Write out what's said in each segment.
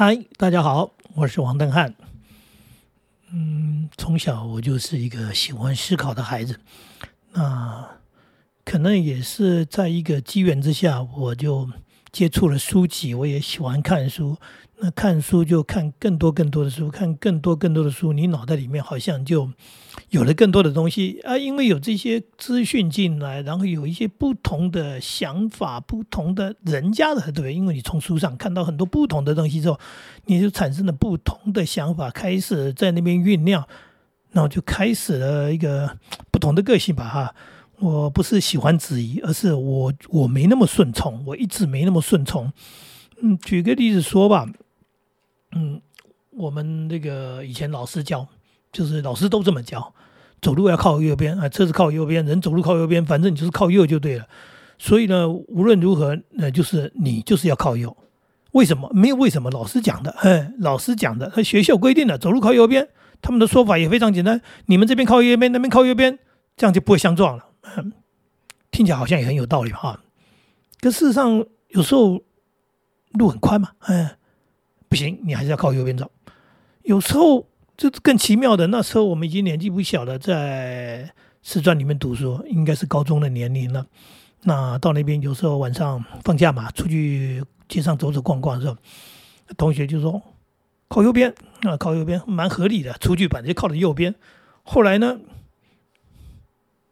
嗨，大家好，我是王登汉。嗯，从小我就是一个喜欢思考的孩子，那可能也是在一个机缘之下，我就接触了书籍，我也喜欢看书。那看书就看更多更多的书，看更多更多的书，你脑袋里面好像就有了更多的东西啊！因为有这些资讯进来，然后有一些不同的想法，不同的人家的对，因为你从书上看到很多不同的东西之后，你就产生了不同的想法，开始在那边酝酿，然后就开始了一个不同的个性吧哈！我不是喜欢质疑，而是我我没那么顺从，我一直没那么顺从。嗯，举个例子说吧。嗯，我们那个以前老师教，就是老师都这么教，走路要靠右边啊，车子靠右边，人走路靠右边，反正你就是靠右就对了。所以呢，无论如何，那就是你就是要靠右。为什么？没有为什么，老师讲的，哎，老师讲的，他学校规定的，走路靠右边。他们的说法也非常简单，你们这边靠右边，那边靠右边，这样就不会相撞了。嗯听起来好像也很有道理哈。可事实上，有时候路很宽嘛，哎。不行，你还是要靠右边走。有时候这更奇妙的，那时候我们已经年纪不小了，在四川里面读书，应该是高中的年龄了。那到那边有时候晚上放假嘛，出去街上走走逛逛的时候，同学就说靠右边啊，靠右边蛮合理的，出去本来就靠的右边。后来呢，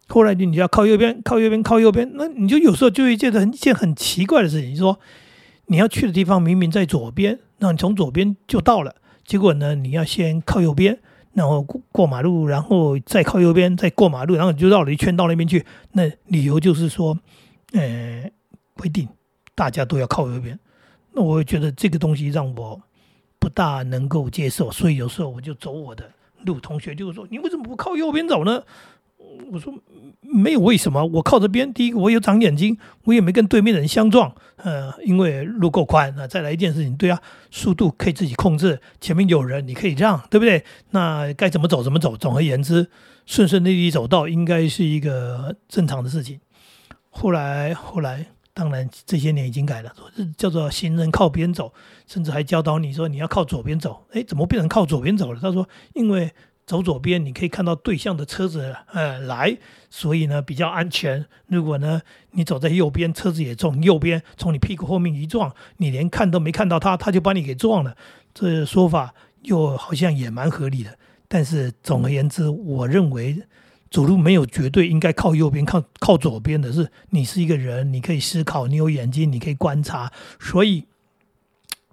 后来你就要靠右边，靠右边，靠右边，那你就有时候就会觉得一件很奇怪的事情，说。你要去的地方明明在左边，那你从左边就到了。结果呢，你要先靠右边，然后过过马路，然后再靠右边，再过马路，然后你就绕了一圈到那边去。那理由就是说，呃，规定大家都要靠右边。那我觉得这个东西让我不大能够接受，所以有时候我就走我的路。同学就是说：“你为什么不靠右边走呢？”我说没有为什么，我靠这边。第一个，我有长眼睛，我也没跟对面的人相撞。呃，因为路够宽。那再来一件事情，对啊，速度可以自己控制，前面有人你可以让，对不对？那该怎么走怎么走。总而言之，顺顺利利走到应该是一个正常的事情。后来后来，当然这些年已经改了，叫做行人靠边走，甚至还教导你说你要靠左边走。哎，怎么变成靠左边走了？他说因为。走左边，你可以看到对向的车子，呃，来，所以呢比较安全。如果呢你走在右边，车子也从右边从你屁股后面一撞，你连看都没看到他，他就把你给撞了。这说法又好像也蛮合理的。但是总而言之，我认为走路没有绝对应该靠右边，靠靠左边的是你是一个人，你可以思考，你有眼睛，你可以观察，所以，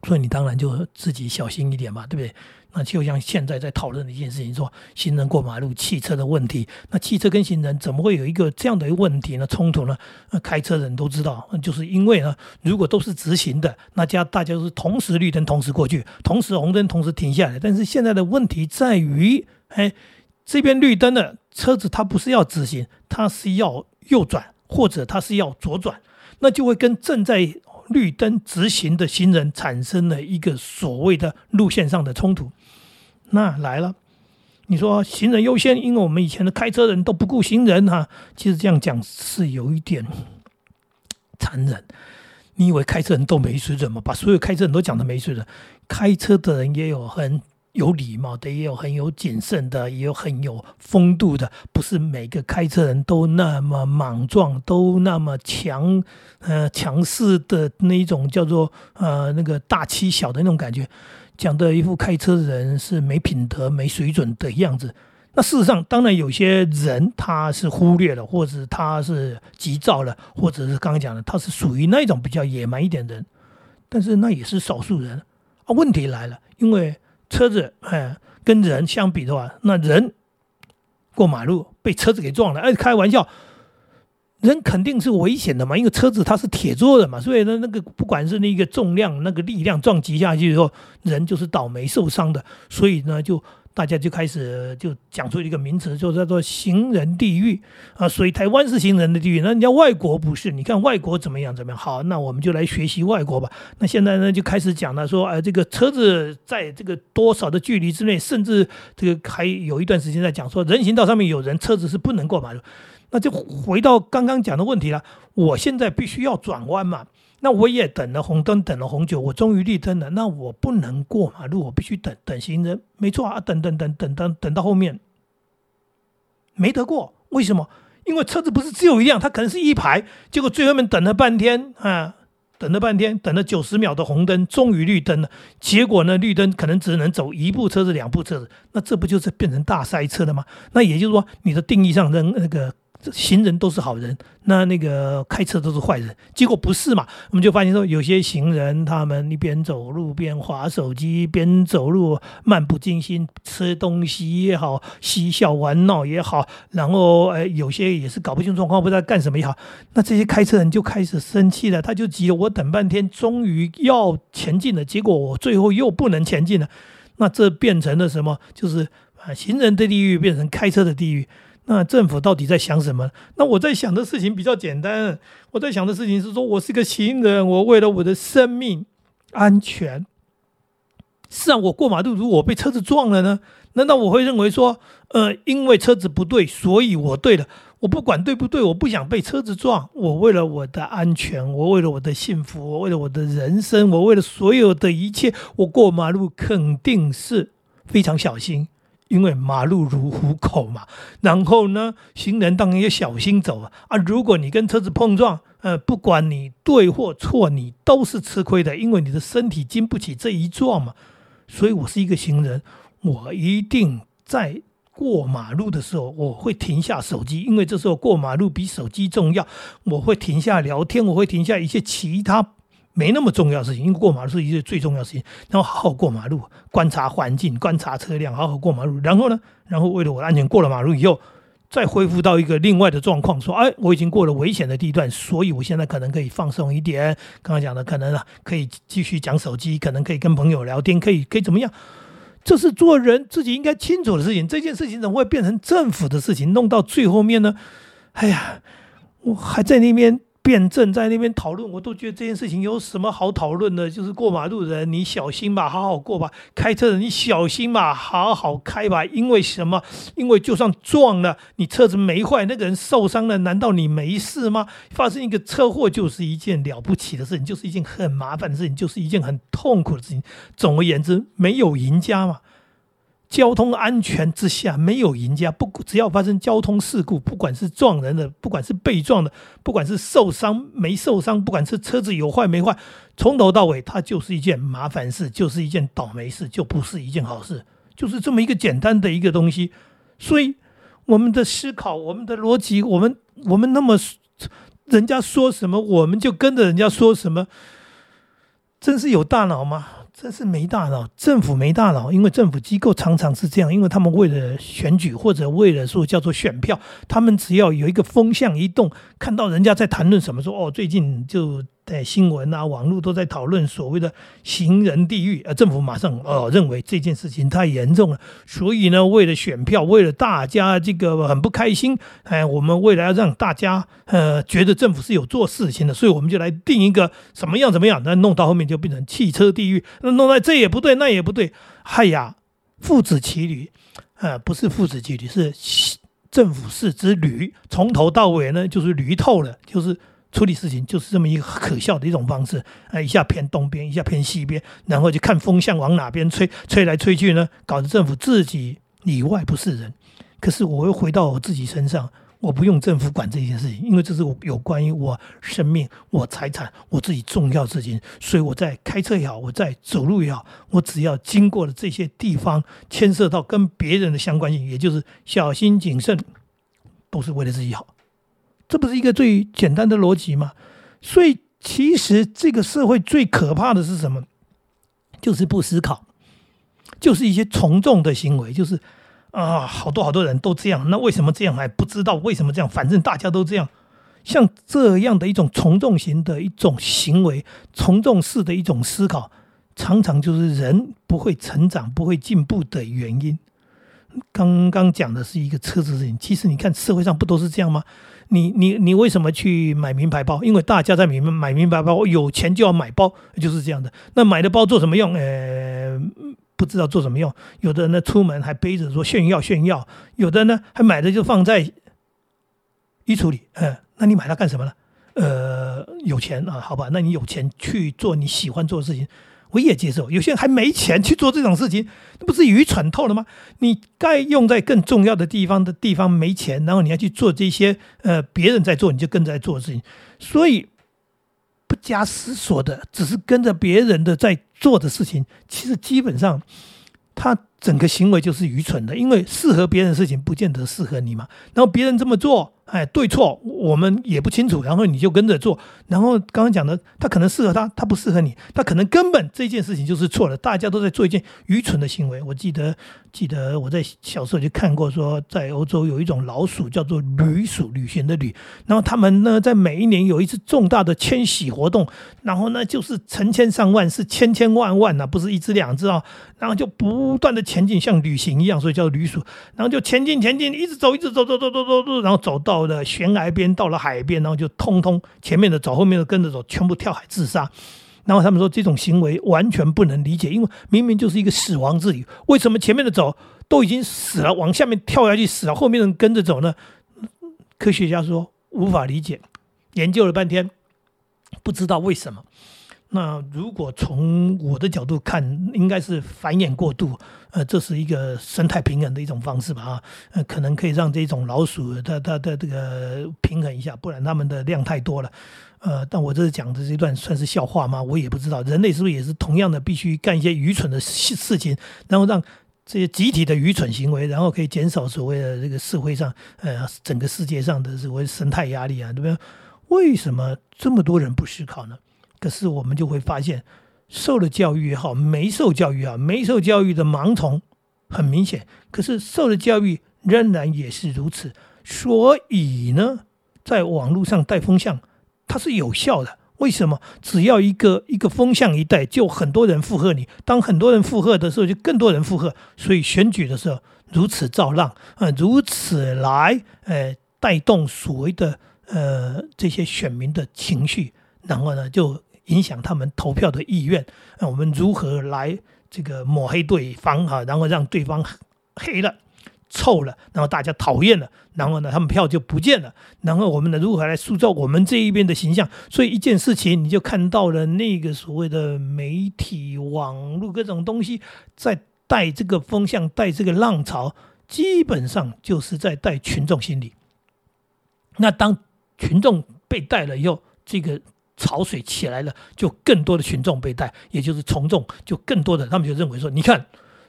所以你当然就自己小心一点嘛，对不对？那就像现在在讨论的一件事情，说行人过马路，汽车的问题。那汽车跟行人怎么会有一个这样的一个问题呢？冲突呢？那开车人都知道，那就是因为呢，如果都是直行的，那家大家都是同时绿灯同时过去，同时红灯同时停下来。但是现在的问题在于，哎，这边绿灯的车子它不是要直行，它是要右转或者它是要左转，那就会跟正在绿灯直行的行人产生了一个所谓的路线上的冲突。那来了，你说行人优先，因为我们以前的开车人都不顾行人哈。其实这样讲是有一点残忍。你以为开车人都没水准吗？把所有开车人都讲的没水准。开车的人也有很有礼貌的，也有很有谨慎的，也有很有风度的。不是每个开车人都那么莽撞，都那么强呃强势的那一种叫做呃那个大欺小的那种感觉。讲的一副开车的人是没品德、没水准的样子。那事实上，当然有些人他是忽略了，或者他是急躁了，或者是刚刚讲的，他是属于那种比较野蛮一点的人。但是那也是少数人啊。问题来了，因为车子哎跟人相比的话，那人过马路被车子给撞了，哎，开玩笑。人肯定是危险的嘛，因为车子它是铁做的嘛，所以呢，那个不管是那个重量、那个力量撞击下去之后，人就是倒霉受伤的。所以呢，就大家就开始就讲出一个名词，就叫做“行人地狱”啊。所以台湾是行人的地狱，那人家外国不是？你看外国怎么样怎么样？好，那我们就来学习外国吧。那现在呢，就开始讲了，说哎，这个车子在这个多少的距离之内，甚至这个还有一段时间在讲说，人行道上面有人，车子是不能过马路。那就回到刚刚讲的问题了。我现在必须要转弯嘛，那我也等了红灯，等了红酒，我终于绿灯了。那我不能过马路，我必须等等行人。没错啊，等等等等等等到后面没得过，为什么？因为车子不是只有一辆，它可能是一排。结果最后面等了半天啊，等了半天，等了九十秒的红灯，终于绿灯了。结果呢，绿灯可能只能走一部车子、两部车子，那这不就是变成大塞车了吗？那也就是说，你的定义上的那个。行人都是好人，那那个开车都是坏人，结果不是嘛？我们就发现说，有些行人他们一边走路边划手机，边走路漫不经心吃东西也好，嬉笑玩闹也好，然后呃有些也是搞不清状况，不知道干什么也好，那这些开车人就开始生气了，他就急了，我等半天，终于要前进了，结果我最后又不能前进了，那这变成了什么？就是啊，行人的地狱变成开车的地狱。那政府到底在想什么？那我在想的事情比较简单。我在想的事情是说，我是个行人，我为了我的生命安全，是啊，我过马路如果被车子撞了呢？难道我会认为说，呃，因为车子不对，所以我对了？我不管对不对，我不想被车子撞。我为了我的安全，我为了我的幸福，我为了我的人生，我为了所有的一切，我过马路肯定是非常小心。因为马路如虎口嘛，然后呢，行人当然要小心走啊。啊，如果你跟车子碰撞，呃，不管你对或错，你都是吃亏的，因为你的身体经不起这一撞嘛。所以我是一个行人，我一定在过马路的时候，我会停下手机，因为这时候过马路比手机重要。我会停下聊天，我会停下一些其他。没那么重要事情，因为过马路是一件最重要的事情。然后好好过马路，观察环境，观察车辆，好好过马路。然后呢，然后为了我的安全，过了马路以后，再恢复到一个另外的状况，说：哎，我已经过了危险的地段，所以我现在可能可以放松一点。刚刚讲的，可能啊，可以继续讲手机，可能可以跟朋友聊天，可以可以怎么样？这是做人自己应该清楚的事情。这件事情怎么会变成政府的事情？弄到最后面呢？哎呀，我还在那边。辩证在那边讨论，我都觉得这件事情有什么好讨论的？就是过马路的人，你小心吧，好好过吧；开车人，你小心吧，好好开吧。因为什么？因为就算撞了，你车子没坏，那个人受伤了，难道你没事吗？发生一个车祸就是一件了不起的事情，就是一件很麻烦的事情，就是一件很痛苦的事情。总而言之，没有赢家嘛。交通安全之下没有赢家，不只要发生交通事故，不管是撞人的，不管是被撞的，不管是受伤没受伤，不管是车子有坏没坏，从头到尾它就是一件麻烦事，就是一件倒霉事，就不是一件好事，就是这么一个简单的一个东西。所以我们的思考，我们的逻辑，我们我们那么人家说什么，我们就跟着人家说什么，真是有大脑吗？这是没大脑，政府没大脑，因为政府机构常常是这样，因为他们为了选举或者为了说叫做选票，他们只要有一个风向一动，看到人家在谈论什么，说哦，最近就。在新闻啊，网络都在讨论所谓的行人地狱，呃，政府马上哦认为这件事情太严重了，所以呢，为了选票，为了大家这个很不开心，哎，我们为了要让大家呃觉得政府是有做事情的，所以我们就来定一个什么样怎么样，那弄到后面就变成汽车地狱，那弄到这也不对，那也不对，哎呀，父子骑驴，呃，不是父子骑驴，是政府是只驴，从头到尾呢就是驴透了，就是。处理事情就是这么一个可笑的一种方式，啊，一下偏东边，一下偏西边，然后就看风向往哪边吹，吹来吹去呢，搞得政府自己里外不是人。可是我又回到我自己身上，我不用政府管这件事情，因为这是我有关于我生命、我财产、我自己重要事情，所以我在开车也好，我在走路也好，我只要经过了这些地方，牵涉到跟别人的相关性，也就是小心谨慎，都是为了自己好。这不是一个最简单的逻辑吗？所以，其实这个社会最可怕的是什么？就是不思考，就是一些从众的行为，就是啊，好多好多人都这样，那为什么这样还不知道？为什么这样？反正大家都这样，像这样的一种从众型的一种行为，从众式的一种思考，常常就是人不会成长、不会进步的原因。刚刚讲的是一个车子事情，其实你看社会上不都是这样吗？你你你为什么去买名牌包？因为大家在买买名牌包，有钱就要买包，就是这样的。那买的包做什么用？呃，不知道做什么用。有的人呢，出门还背着说炫耀炫耀；有的呢，还买的就放在衣橱里。嗯，那你买它干什么呢？呃有钱啊，好吧，那你有钱去做你喜欢做的事情，我也接受。有些人还没钱去做这种事情，那不是愚蠢透了吗？你该用在更重要的地方的地方没钱，然后你要去做这些呃别人在做你就跟着在做的事情，所以不加思索的，只是跟着别人的在做的事情，其实基本上他。整个行为就是愚蠢的，因为适合别人的事情不见得适合你嘛。然后别人这么做。哎，对错我们也不清楚，然后你就跟着做，然后刚刚讲的，他可能适合他，他不适合你，他可能根本这件事情就是错了，大家都在做一件愚蠢的行为。我记得，记得我在小时候就看过，说在欧洲有一种老鼠叫做旅鼠，旅行的旅，然后他们呢在每一年有一次重大的迁徙活动，然后呢就是成千上万，是千千万万呐，不是一只两只啊，然后就不断的前进，像旅行一样，所以叫旅鼠，然后就前进前进，一直走一直走走走走走走，然后走到。了悬崖边到了海边，然后就通通前面的走，后面的跟着走，全部跳海自杀。然后他们说这种行为完全不能理解，因为明明就是一个死亡之旅，为什么前面的走都已经死了，往下面跳下去死了，后面人跟着走呢？科学家说无法理解，研究了半天，不知道为什么。那如果从我的角度看，应该是繁衍过度，呃，这是一个生态平衡的一种方式吧，啊，呃，可能可以让这种老鼠它它的这个平衡一下，不然它们的量太多了，呃，但我这是讲的这一段算是笑话吗？我也不知道，人类是不是也是同样的，必须干一些愚蠢的事事情，然后让这些集体的愚蠢行为，然后可以减少所谓的这个社会上，呃，整个世界上的所谓生态压力啊，对不对？为什么这么多人不思考呢？可是我们就会发现，受了教育也好，没受教育啊，没受教育的盲从很明显。可是受了教育仍然也是如此。所以呢，在网络上带风向，它是有效的。为什么？只要一个一个风向一带，就很多人附和你。当很多人附和的时候，就更多人附和。所以选举的时候如此造浪啊，如此来呃带动所谓的呃这些选民的情绪，然后呢就。影响他们投票的意愿，那我们如何来这个抹黑对方啊？然后让对方黑了、臭了，然后大家讨厌了，然后呢，他们票就不见了。然后我们呢，如何来塑造我们这一边的形象？所以一件事情，你就看到了那个所谓的媒体、网络各种东西在带这个风向、带这个浪潮，基本上就是在带群众心理。那当群众被带了以后，这个。潮水起来了，就更多的群众被带，也就是从众，就更多的他们就认为说，你看，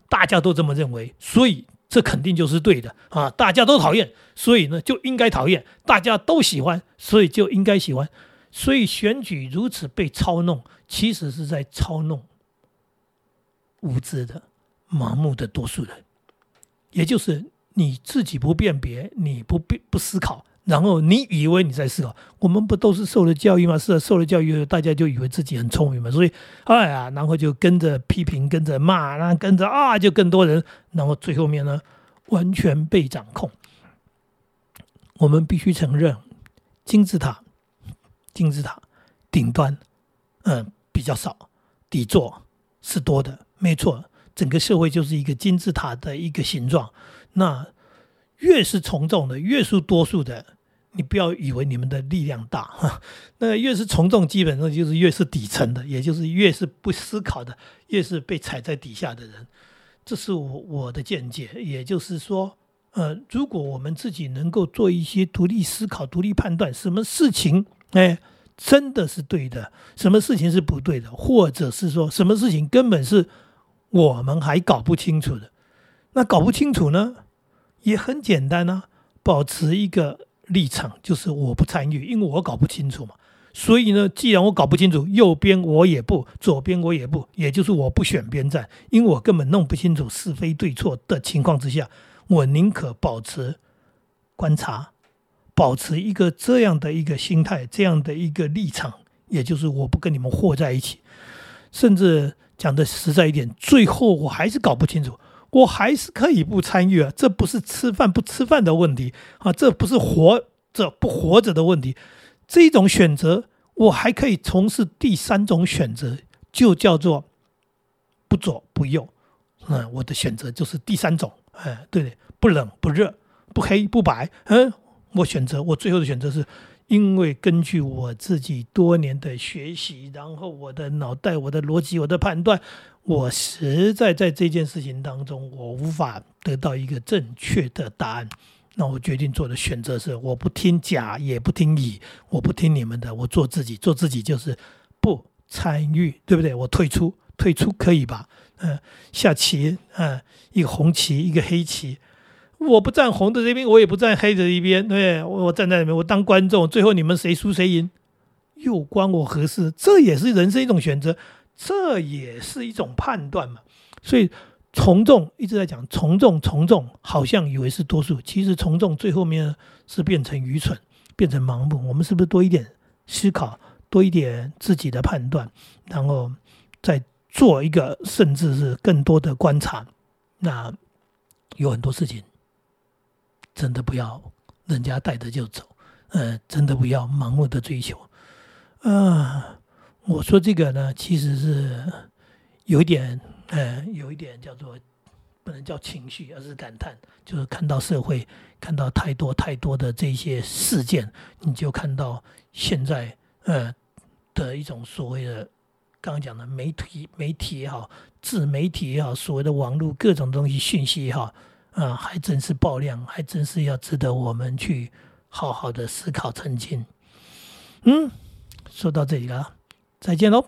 大家都这么认为，所以这肯定就是对的啊！大家都讨厌，所以呢就应该讨厌；大家都喜欢，所以就应该喜欢。所以选举如此被操弄，其实是在操弄无知的、盲目的多数人，也就是你自己不辨别，你不不不思考。然后你以为你在思考，我们不都是受了教育吗？是啊，受了教育，大家就以为自己很聪明嘛。所以，哎呀，然后就跟着批评，跟着骂，然后跟着啊，就更多人，然后最后面呢，完全被掌控。我们必须承认，金字塔，金字塔顶端，嗯，比较少，底座是多的，没错。整个社会就是一个金字塔的一个形状。那越是从众的，越是多数的。你不要以为你们的力量大哈，那越是从众，基本上就是越是底层的，也就是越是不思考的，越是被踩在底下的人。这是我我的见解。也就是说，呃，如果我们自己能够做一些独立思考、独立判断，什么事情哎真的是对的，什么事情是不对的，或者是说什么事情根本是我们还搞不清楚的，那搞不清楚呢，也很简单啊，保持一个。立场就是我不参与，因为我搞不清楚嘛。所以呢，既然我搞不清楚，右边我也不，左边我也不，也就是我不选边站，因为我根本弄不清楚是非对错的情况之下，我宁可保持观察，保持一个这样的一个心态，这样的一个立场，也就是我不跟你们和在一起。甚至讲的实在一点，最后我还是搞不清楚。我还是可以不参与啊，这不是吃饭不吃饭的问题啊，这不是活着不活着的问题，这种选择我还可以从事第三种选择，就叫做不左不右，嗯，我的选择就是第三种，哎，对不冷不热，不黑不白，嗯，我选择我最后的选择是因为根据我自己多年的学习，然后我的脑袋、我的逻辑、我的判断，我实在在这件事情当中，我无法得到一个正确的答案。那我决定做的选择是，我不听甲，也不听乙，我不听你们的，我做自己。做自己就是不参与，对不对？我退出，退出可以吧？嗯，下棋，嗯，一个红棋，一个黑棋。我不站红的这边，我也不站黑的一边，对我站在那边，我当观众，最后你们谁输谁赢，又关我何事？这也是人生一种选择，这也是一种判断嘛。所以从众一直在讲从众，从众好像以为是多数，其实从众最后面是变成愚蠢，变成盲目。我们是不是多一点思考，多一点自己的判断，然后再做一个，甚至是更多的观察？那有很多事情。真的不要人家带着就走，呃，真的不要盲目的追求，啊，我说这个呢，其实是有一点，呃，有一点叫做不能叫情绪，而是感叹，就是看到社会看到太多太多的这些事件，你就看到现在呃的一种所谓的刚刚讲的媒体媒体也好，自媒体也好，所谓的网络各种东西讯息也好。啊，还真是爆量，还真是要值得我们去好好的思考澄清。嗯，说到这里了，再见喽。